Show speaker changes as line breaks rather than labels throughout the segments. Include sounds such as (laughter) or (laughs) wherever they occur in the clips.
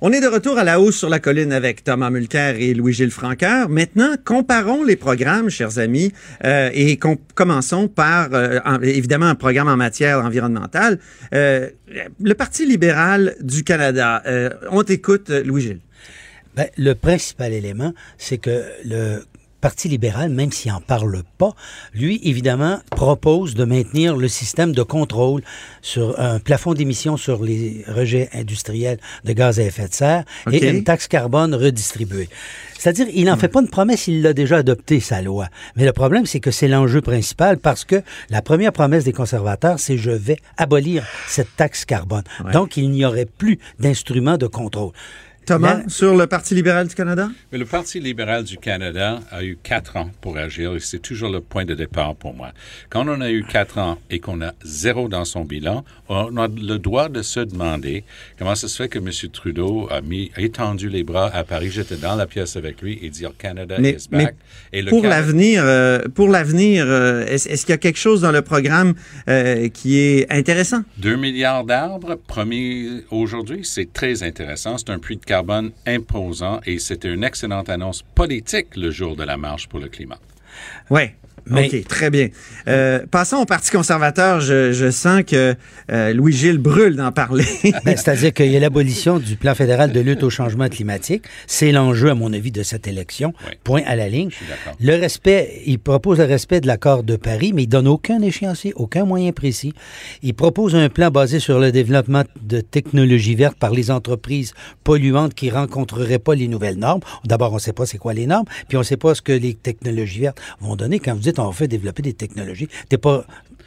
On est de retour à la hausse sur la colline avec Thomas Mulcair et Louis-Gilles Franqueur. Maintenant, comparons les programmes, chers amis, euh, et commençons par, euh, évidemment, un programme en matière environnementale. Euh, le Parti libéral du Canada. on t'écoute, Louis-Gilles.
Ben, le principal élément, c'est que le Parti libéral, même s'il n'en parle pas, lui, évidemment, propose de maintenir le système de contrôle sur un plafond d'émissions sur les rejets industriels de gaz à effet de serre et une taxe carbone redistribuée. C'est-à-dire, il n'en fait pas une promesse, il l'a déjà adopté, sa loi. Mais le problème, c'est que c'est l'enjeu principal parce que la première promesse des conservateurs, c'est je vais abolir cette taxe carbone. Donc, il n'y aurait plus d'instruments de contrôle.
Thomas, sur le Parti libéral du Canada?
Mais le Parti libéral du Canada a eu quatre ans pour agir et c'est toujours le point de départ pour moi. Quand on a eu quatre ans et qu'on a zéro dans son bilan, on a le droit de se demander comment ça se fait que M. Trudeau a mis, étendu les bras à Paris. J'étais dans la pièce avec lui et dire Canada is back.
et pour l'avenir, euh, pour l'avenir, euh, est-ce, qu'il y a quelque chose dans le programme euh, qui est intéressant?
Deux milliards d'arbres promis aujourd'hui, c'est très intéressant. C'est un puits de carbone imposant et c'était une excellente annonce politique le jour de la marche pour le climat.
Oui, OK, très bien. Euh, passons au Parti conservateur. Je, sens que euh, Louis-Gilles brûle d'en parler. (laughs)
Ben, c'est-à-dire qu'il y a l'abolition du plan fédéral de lutte au changement climatique. C'est l'enjeu, à mon avis, de cette élection. Point à la ligne. Le respect, il propose le respect de l'accord de Paris, mais il donne aucun échéancier, aucun moyen précis. Il propose un plan basé sur le développement de technologies vertes par les entreprises polluantes qui rencontreraient pas les nouvelles normes. D'abord, on ne sait pas c'est quoi les normes, puis on ne sait pas ce que les technologies vertes vont donner. Quand vous dites on fait développer des technologies.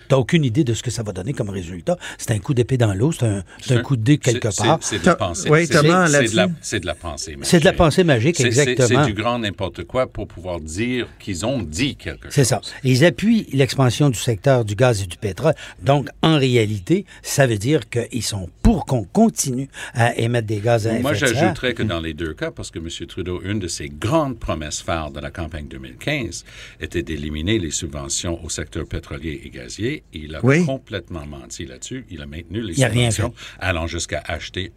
T'as aucune idée de ce que ça va donner comme résultat. C'est un coup d'épée dans l'eau, c'est un, coup de dé quelque part.
C'est de la pensée. Oui, c'est de, la pensée magique.
C'est de la pensée magique, exactement.
C'est du grand n'importe quoi pour pouvoir dire qu'ils ont dit quelque chose.
C'est ça. Ils appuient l'expansion du secteur du gaz et du pétrole. Donc, en réalité, ça veut dire qu'ils sont pour qu'on continue à émettre des gaz à effet de
serre. Moi, j'ajouterais que dans les deux cas, parce que M. Trudeau, une de ses grandes promesses phares de la campagne 2015 était d'éliminer les subventions au secteur pétrolier et gazier il a complètement menti là-dessus. Il a maintenu les subventions allant jusqu'à acheter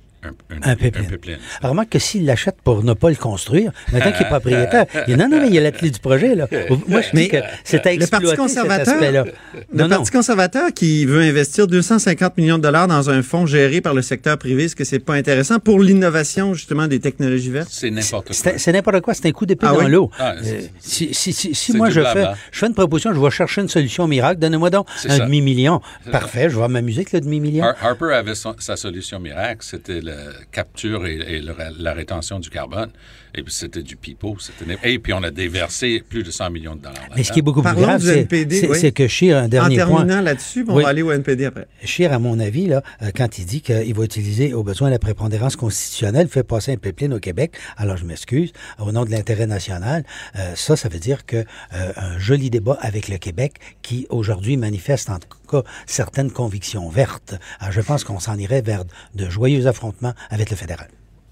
un, pipeline.
Remarque que s'il l'achète pour ne pas le construire, maintenant qu'il est propriétaire, il (laughs) non, non, mais il y a la clé du projet. Là. Moi, je dis que c'est à
le Parti conservateur, Le Parti conservateur qui veut investir 250 millions de dollars dans un fonds géré par le secteur privé, est-ce que c'est pas intéressant pour l'innovation, justement, des technologies vertes?
C'est n'importe quoi.
C'est n'importe quoi. C'est un coup d'épée ah dans l'eau. Ah, euh, si, si, si, moi, je fais, je fais une proposition, je vais chercher une solution miracle, donnez-moi donc un demi-million. Parfait, je vais m'amuser avec le demi-million.
Harper avait sa solution miracle, c'était le capture et, la rétention du carbone. Et puis c'était du pipeau. Et puis on a déversé plus de 100 millions de dollars.
Mais ce qui est beaucoup plus grave, c'est que Scheer, un dernier
point... En terminant là-dessus, on va aller au NPD après.
Scheer, à mon avis, là, euh, quand il dit qu'il va utiliser au besoin la prépondérance constitutionnelle, fait passer un pipeline au Québec, alors je m'excuse, au nom de l'intérêt national, euh, ça, ça veut dire que euh, un joli débat avec le Québec qui, aujourd'hui, manifeste en tout cas certaines convictions vertes. Alors, je pense qu'on s'en irait vers de joyeux affrontements avec le fédéral.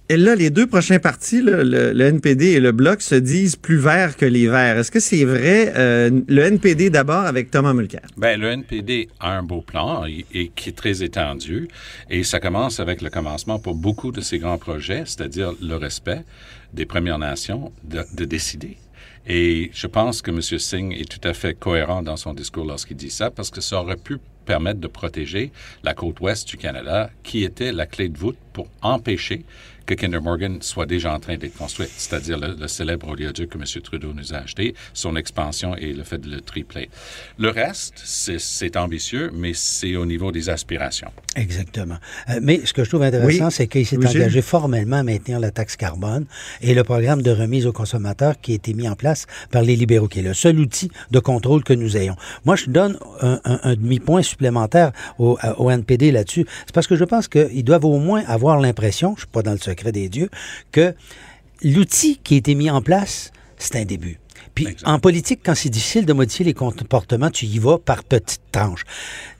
Et là, les deux prochains partis, le, NPD et le Bloc, se disent plus verts que les verts. Est-ce que c'est vrai? Euh, le NPD d'abord avec Thomas Mulcair?
Bien, le NPD a un beau plan et, qui est très étendu. Et ça commence avec le commencement pour beaucoup de ces grands projets, c'est-à-dire le respect des Premières Nations de, de décider. Et je pense que M. Singh est tout à fait cohérent dans son discours lorsqu'il dit ça, parce que ça aurait pu permettre de protéger la côte ouest du Canada, qui était la clé de voûte pour empêcher que Kinder Morgan soit déjà en train d'être construite, c'est-à-dire le, célèbre oléoduc que M. Trudeau nous a acheté, son expansion et le fait de le tripler. Le reste, c'est ambitieux, mais c'est au niveau des aspirations.
Exactement. Euh, mais ce que je trouve intéressant, c'est qu'il s'est engagé formellement à maintenir la taxe carbone et le programme de remise aux consommateurs qui a été mis en place par les libéraux, qui est le seul outil de contrôle que nous ayons. Moi, je donne un, demi-point supplémentaire au, au NPD là-dessus. C'est parce que je pense qu'ils doivent au moins avoir l'impression, je ne suis pas dans le secret des dieux, que l'outil qui a été mis en place, c'est un début. Puis en politique, quand c'est difficile de modifier les comportements, tu y vas par petites tranches.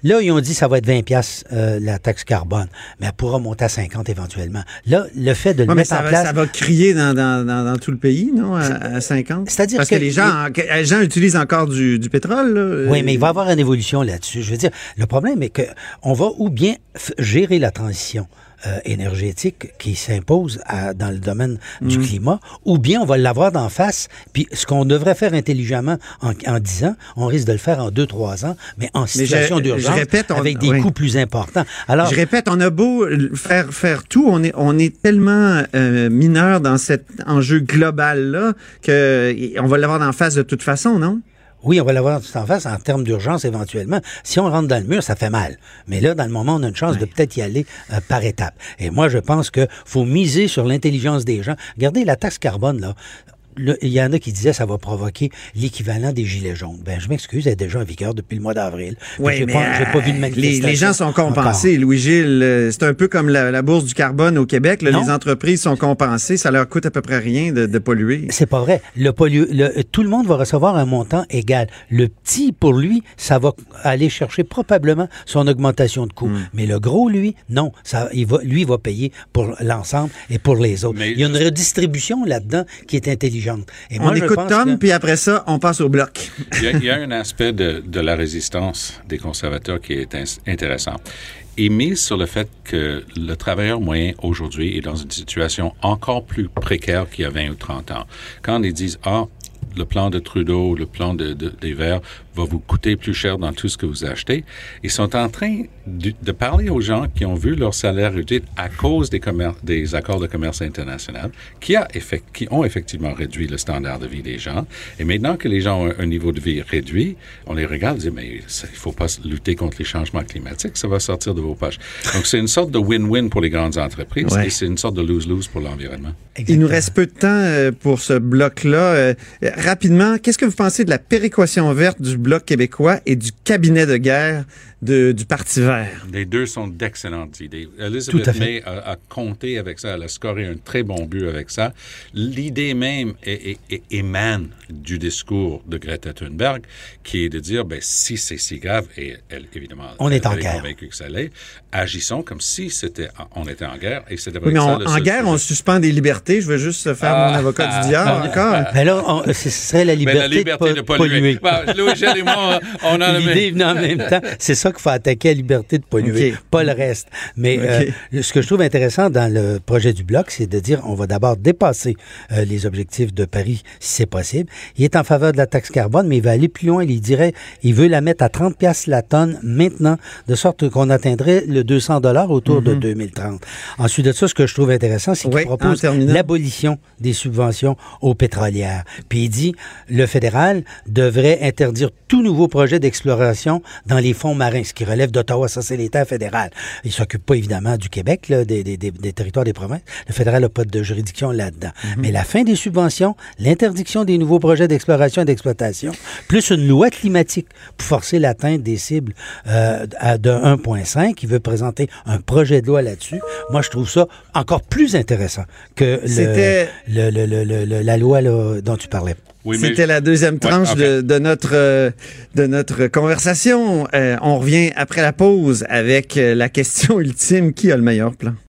Là, ils ont dit que ça va être 20 pièces euh, la taxe carbone, mais elle pourra monter à 50 éventuellement. Là, le fait de le mettre en place...
Ça va crier dans, dans, dans, tout le pays, non, à, 50? C'est-à-dire Parce que, les, gens, les gens utilisent encore du, du pétrole. Là,
oui, mais il va y avoir une évolution là-dessus. Je veux dire, le problème est que on va ou bien gérer la transition euh, énergétique qui s'impose dans le domaine du mm. climat, ou bien on va l'avoir d'en face, puis ce qu'on devrait faire intelligemment en, en 10 ans, on risque de le faire en 2-3 ans, mais en situation d'urgence, avec des coûts plus importants.
Alors, je répète, on a beau faire, faire tout, on est, on est tellement euh, mineur dans cet enjeu global-là qu'on va l'avoir d'en face de toute façon, non?
Oui, on va l'avoir tout en face en termes d'urgence éventuellement. Si on rentre dans le mur, ça fait mal. Mais là, dans le moment, on a une chance de peut-être y aller euh, par étapes. Et moi, je pense que faut miser sur l'intelligence des gens. Regardez la taxe carbone, là il y en a qui disaient que ça va provoquer l'équivalent des gilets jaunes. Ben, je m'excuse, elle est déjà en vigueur depuis le mois d'avril.
Oui, j'ai pas, pas, vu de manifestation. Les, gens sont compensés, Louis-Gilles. Euh, c'est un peu comme la, bourse du carbone au Québec. les entreprises sont compensées. Ça leur coûte à peu près rien de, polluer.
C'est pas vrai. Le, le tout le monde va recevoir un montant égal. Le petit, pour lui, ça va aller chercher probablement son augmentation de coût. Hmm. Mais le gros, lui, non. Ça, il va, lui, va payer pour l'ensemble et pour les autres. il y a une redistribution là-dedans qui est intelligente
on écoute Tom, puis après ça, on passe au bloc.
il, y a, un aspect de, la résistance des conservateurs qui est intéressant. Il mise sur le fait que le travailleur moyen aujourd'hui est dans une situation encore plus précaire qu'il y a 20 ou 30 ans. Quand ils disent, ah, le plan de Trudeau, le plan de, des Verts va vous coûter plus cher dans tout ce que vous achetez. Ils sont en train de, parler aux gens qui ont vu leur salaire réduit à cause des, des accords de commerce international, qui, a qui ont effectivement réduit le standard de vie des gens. Et maintenant que les gens ont un niveau de vie réduit, on les regarde et dit, mais il ne faut pas lutter contre les changements climatiques, ça va sortir de vos poches. Donc, c'est une sorte de win-win pour les grandes entreprises et c'est une sorte de lose-lose pour l'environnement.
Il nous reste peu de temps euh, pour ce bloc-là. Rapidement, qu'est-ce que vous pensez de la péréquation verte du Bloc québécois et du cabinet de guerre du Parti vert?
Les deux sont d'excellentes idées. Elizabeth May a, compté avec ça, elle a scoré un très bon but avec ça. L'idée même émane du discours de Greta Thunberg, qui est de dire, ben, si c'est si grave, et elle, évidemment,
on est en guerre.
que ça l'est, agissons comme si c'était, on était en guerre. Et
c'était mais en guerre, on suspend des libertés. Je veux juste faire mon ah. avocat du diable ah. encore.
Mais là, ce serait la liberté, la liberté de, polluer.
Louis et moi, on a
L'idée en même temps. (laughs) C'est ça qu'il faut attaquer la liberté de polluer, pas le reste. Mais euh, ce que je trouve intéressant dans le projet du Bloc, c'est de dire on va d'abord dépasser euh, les objectifs de Paris si c'est possible. Il est en faveur de la taxe carbone, mais il va aller plus loin. Il dirait il veut la mettre à 30 pièces la tonne maintenant, de sorte qu'on atteindrait le 200 dollars autour de 2030. Mhm. Ensuite de ça, ce que je trouve intéressant, c'est qu'il propose l'abolition des subventions aux pétrolières. Puis il dit le fédéral devrait interdire tout nouveau projet d'exploration dans les fonds marins, ce qui relève d'Ottawa, ça c'est l'État fédéral. Il ne s'occupe pas évidemment du Québec, là, des, des, des, territoires des provinces. Le fédéral n'a pas de juridiction là-dedans. Mhm. Mais la fin des subventions, l'interdiction des nouveaux projets d'exploration et d'exploitation, plus une loi climatique pour forcer l'atteinte des cibles euh, de 1,5, qui veut présenter un projet de loi là-dessus. Moi, je trouve ça encore plus intéressant que le, le, la loi dont tu parlais.
C'était la deuxième tranche de, notre, euh, de notre conversation. Euh, on revient après la pause avec euh, la question (laughs) ultime qui a le meilleur plan?